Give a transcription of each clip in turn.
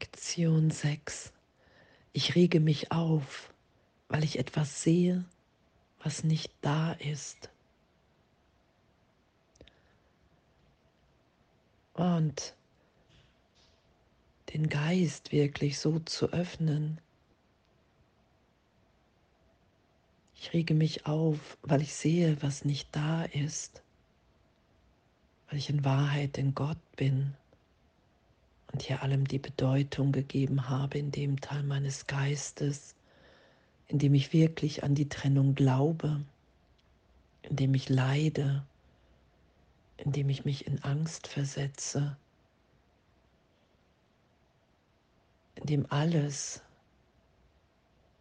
Lektion 6. Ich rege mich auf, weil ich etwas sehe, was nicht da ist. Und den Geist wirklich so zu öffnen. Ich rege mich auf, weil ich sehe, was nicht da ist, weil ich in Wahrheit in Gott bin und hier allem die Bedeutung gegeben habe in dem Teil meines Geistes, in dem ich wirklich an die Trennung glaube, in dem ich leide, in dem ich mich in Angst versetze, in dem alles,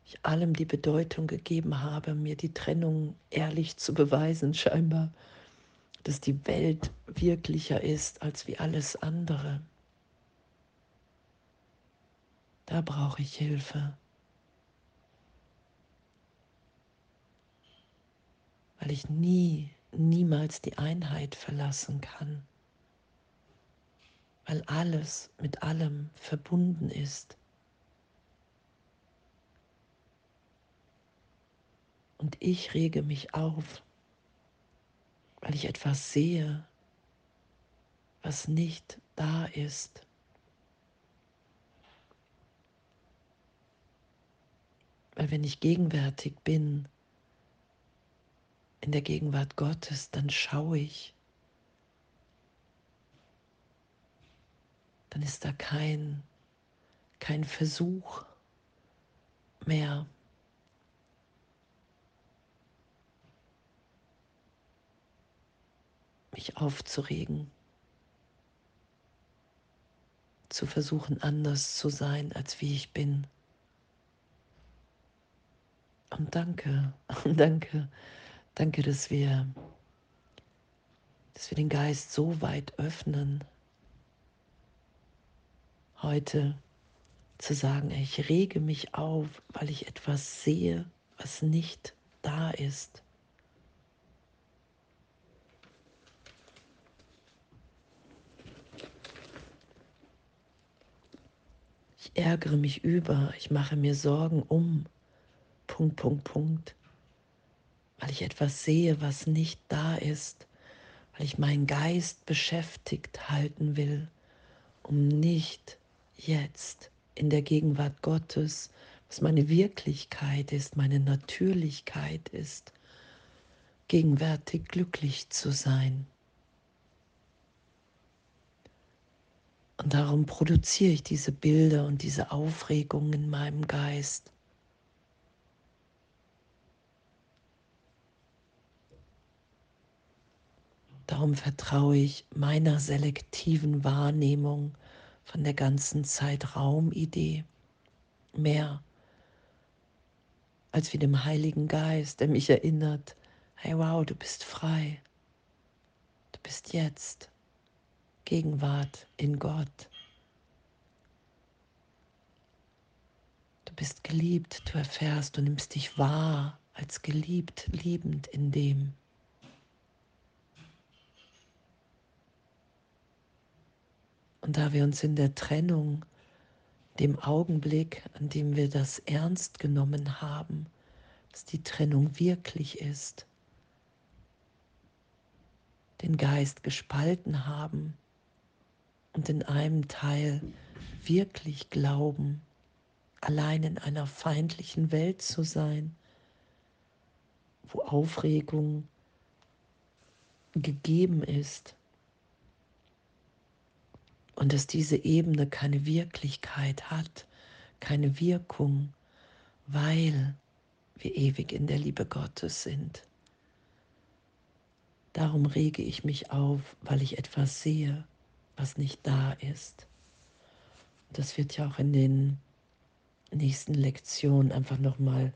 ich allem die Bedeutung gegeben habe, mir die Trennung ehrlich zu beweisen, scheinbar, dass die Welt wirklicher ist als wie alles andere. Da brauche ich Hilfe. Weil ich nie, niemals die Einheit verlassen kann. Weil alles mit allem verbunden ist. Und ich rege mich auf, weil ich etwas sehe, was nicht da ist. Weil wenn ich gegenwärtig bin, in der Gegenwart Gottes, dann schaue ich. Dann ist da kein, kein Versuch mehr. mich aufzuregen, zu versuchen anders zu sein, als wie ich bin. Und danke, danke, danke, dass wir, dass wir den Geist so weit öffnen, heute zu sagen, ich rege mich auf, weil ich etwas sehe, was nicht da ist. Ich ärgere mich über, ich mache mir Sorgen um. Punkt, Punkt, Punkt. Weil ich etwas sehe, was nicht da ist, weil ich meinen Geist beschäftigt halten will, um nicht jetzt in der Gegenwart Gottes, was meine Wirklichkeit ist, meine Natürlichkeit ist, gegenwärtig glücklich zu sein. Und darum produziere ich diese Bilder und diese Aufregung in meinem Geist. Darum vertraue ich meiner selektiven Wahrnehmung von der ganzen Zeitraumidee mehr als wie dem Heiligen Geist, der mich erinnert, hey wow, du bist frei, du bist jetzt Gegenwart in Gott. Du bist geliebt, du erfährst, du nimmst dich wahr als geliebt, liebend in dem. Und da wir uns in der Trennung, dem Augenblick, an dem wir das ernst genommen haben, dass die Trennung wirklich ist, den Geist gespalten haben und in einem Teil wirklich glauben, allein in einer feindlichen Welt zu sein, wo Aufregung gegeben ist, und dass diese Ebene keine Wirklichkeit hat, keine Wirkung, weil wir ewig in der Liebe Gottes sind. Darum rege ich mich auf, weil ich etwas sehe, was nicht da ist. Das wird ja auch in den nächsten Lektionen einfach nochmal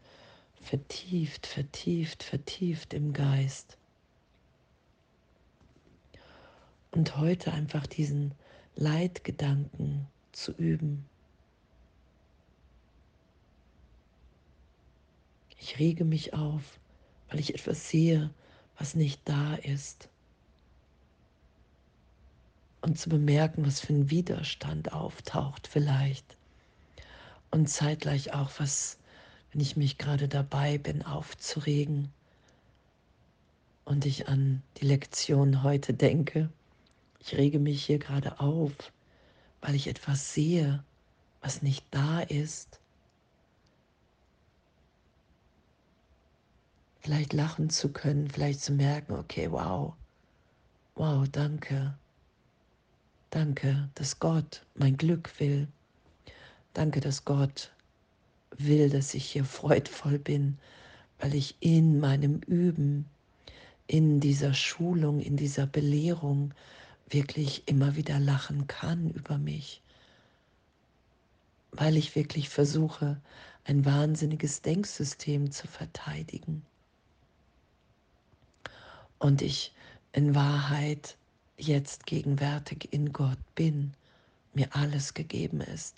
vertieft, vertieft, vertieft im Geist. Und heute einfach diesen Leitgedanken zu üben. Ich rege mich auf, weil ich etwas sehe, was nicht da ist. und zu bemerken, was für ein Widerstand auftaucht vielleicht. Und zeitgleich auch, was, wenn ich mich gerade dabei bin, aufzuregen und ich an die Lektion heute denke. Ich rege mich hier gerade auf, weil ich etwas sehe, was nicht da ist. Vielleicht lachen zu können, vielleicht zu merken, okay, wow, wow, danke. Danke, dass Gott mein Glück will. Danke, dass Gott will, dass ich hier freudvoll bin, weil ich in meinem Üben, in dieser Schulung, in dieser Belehrung wirklich immer wieder lachen kann über mich, weil ich wirklich versuche, ein wahnsinniges Denksystem zu verteidigen. Und ich in Wahrheit jetzt gegenwärtig in Gott bin, mir alles gegeben ist,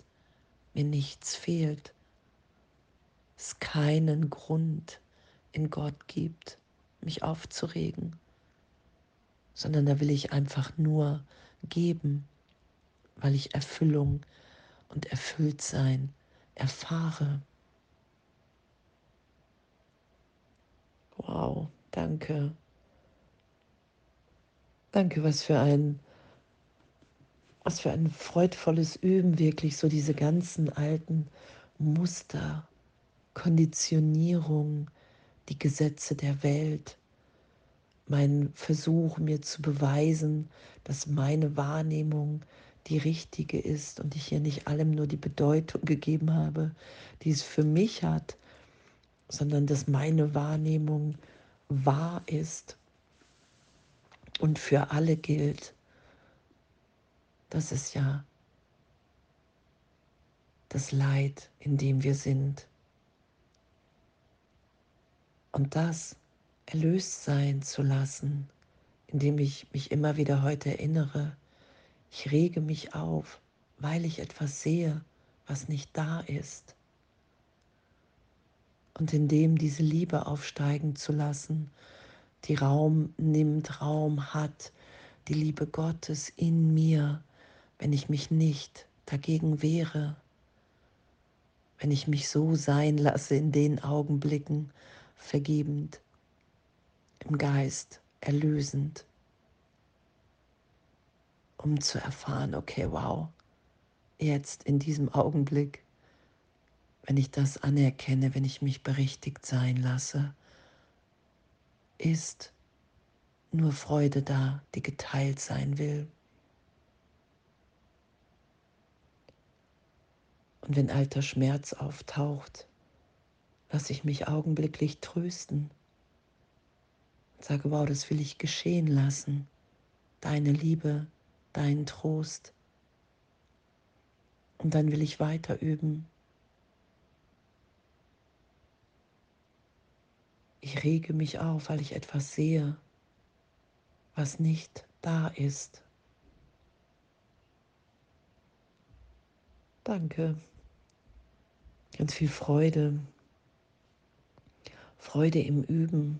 mir nichts fehlt, es keinen Grund in Gott gibt, mich aufzuregen, sondern da will ich einfach nur geben, weil ich Erfüllung und Erfülltsein erfahre. Wow, danke. Danke, was für ein, was für ein freudvolles Üben, wirklich so diese ganzen alten Muster, Konditionierung, die Gesetze der Welt, mein Versuch, mir zu beweisen, dass meine Wahrnehmung die richtige ist und ich hier nicht allem nur die Bedeutung gegeben habe, die es für mich hat, sondern dass meine Wahrnehmung wahr ist und für alle gilt, das ist ja das Leid, in dem wir sind. Und das erlöst sein zu lassen, indem ich mich immer wieder heute erinnere, ich rege mich auf, weil ich etwas sehe, was nicht da ist. Und indem diese Liebe aufsteigen zu lassen die Raum nimmt, Raum hat, die Liebe Gottes in mir, wenn ich mich nicht dagegen wehre, wenn ich mich so sein lasse in den Augenblicken, vergebend, im Geist, erlösend, um zu erfahren, okay, wow, jetzt in diesem Augenblick, wenn ich das anerkenne, wenn ich mich berichtigt sein lasse, ist nur Freude da, die geteilt sein will. Und wenn alter Schmerz auftaucht, lasse ich mich augenblicklich trösten sage, wow, das will ich geschehen lassen. Deine Liebe, dein Trost. Und dann will ich weiter üben. Ich rege mich auf, weil ich etwas sehe, was nicht da ist. Danke. Ganz viel Freude. Freude im Üben.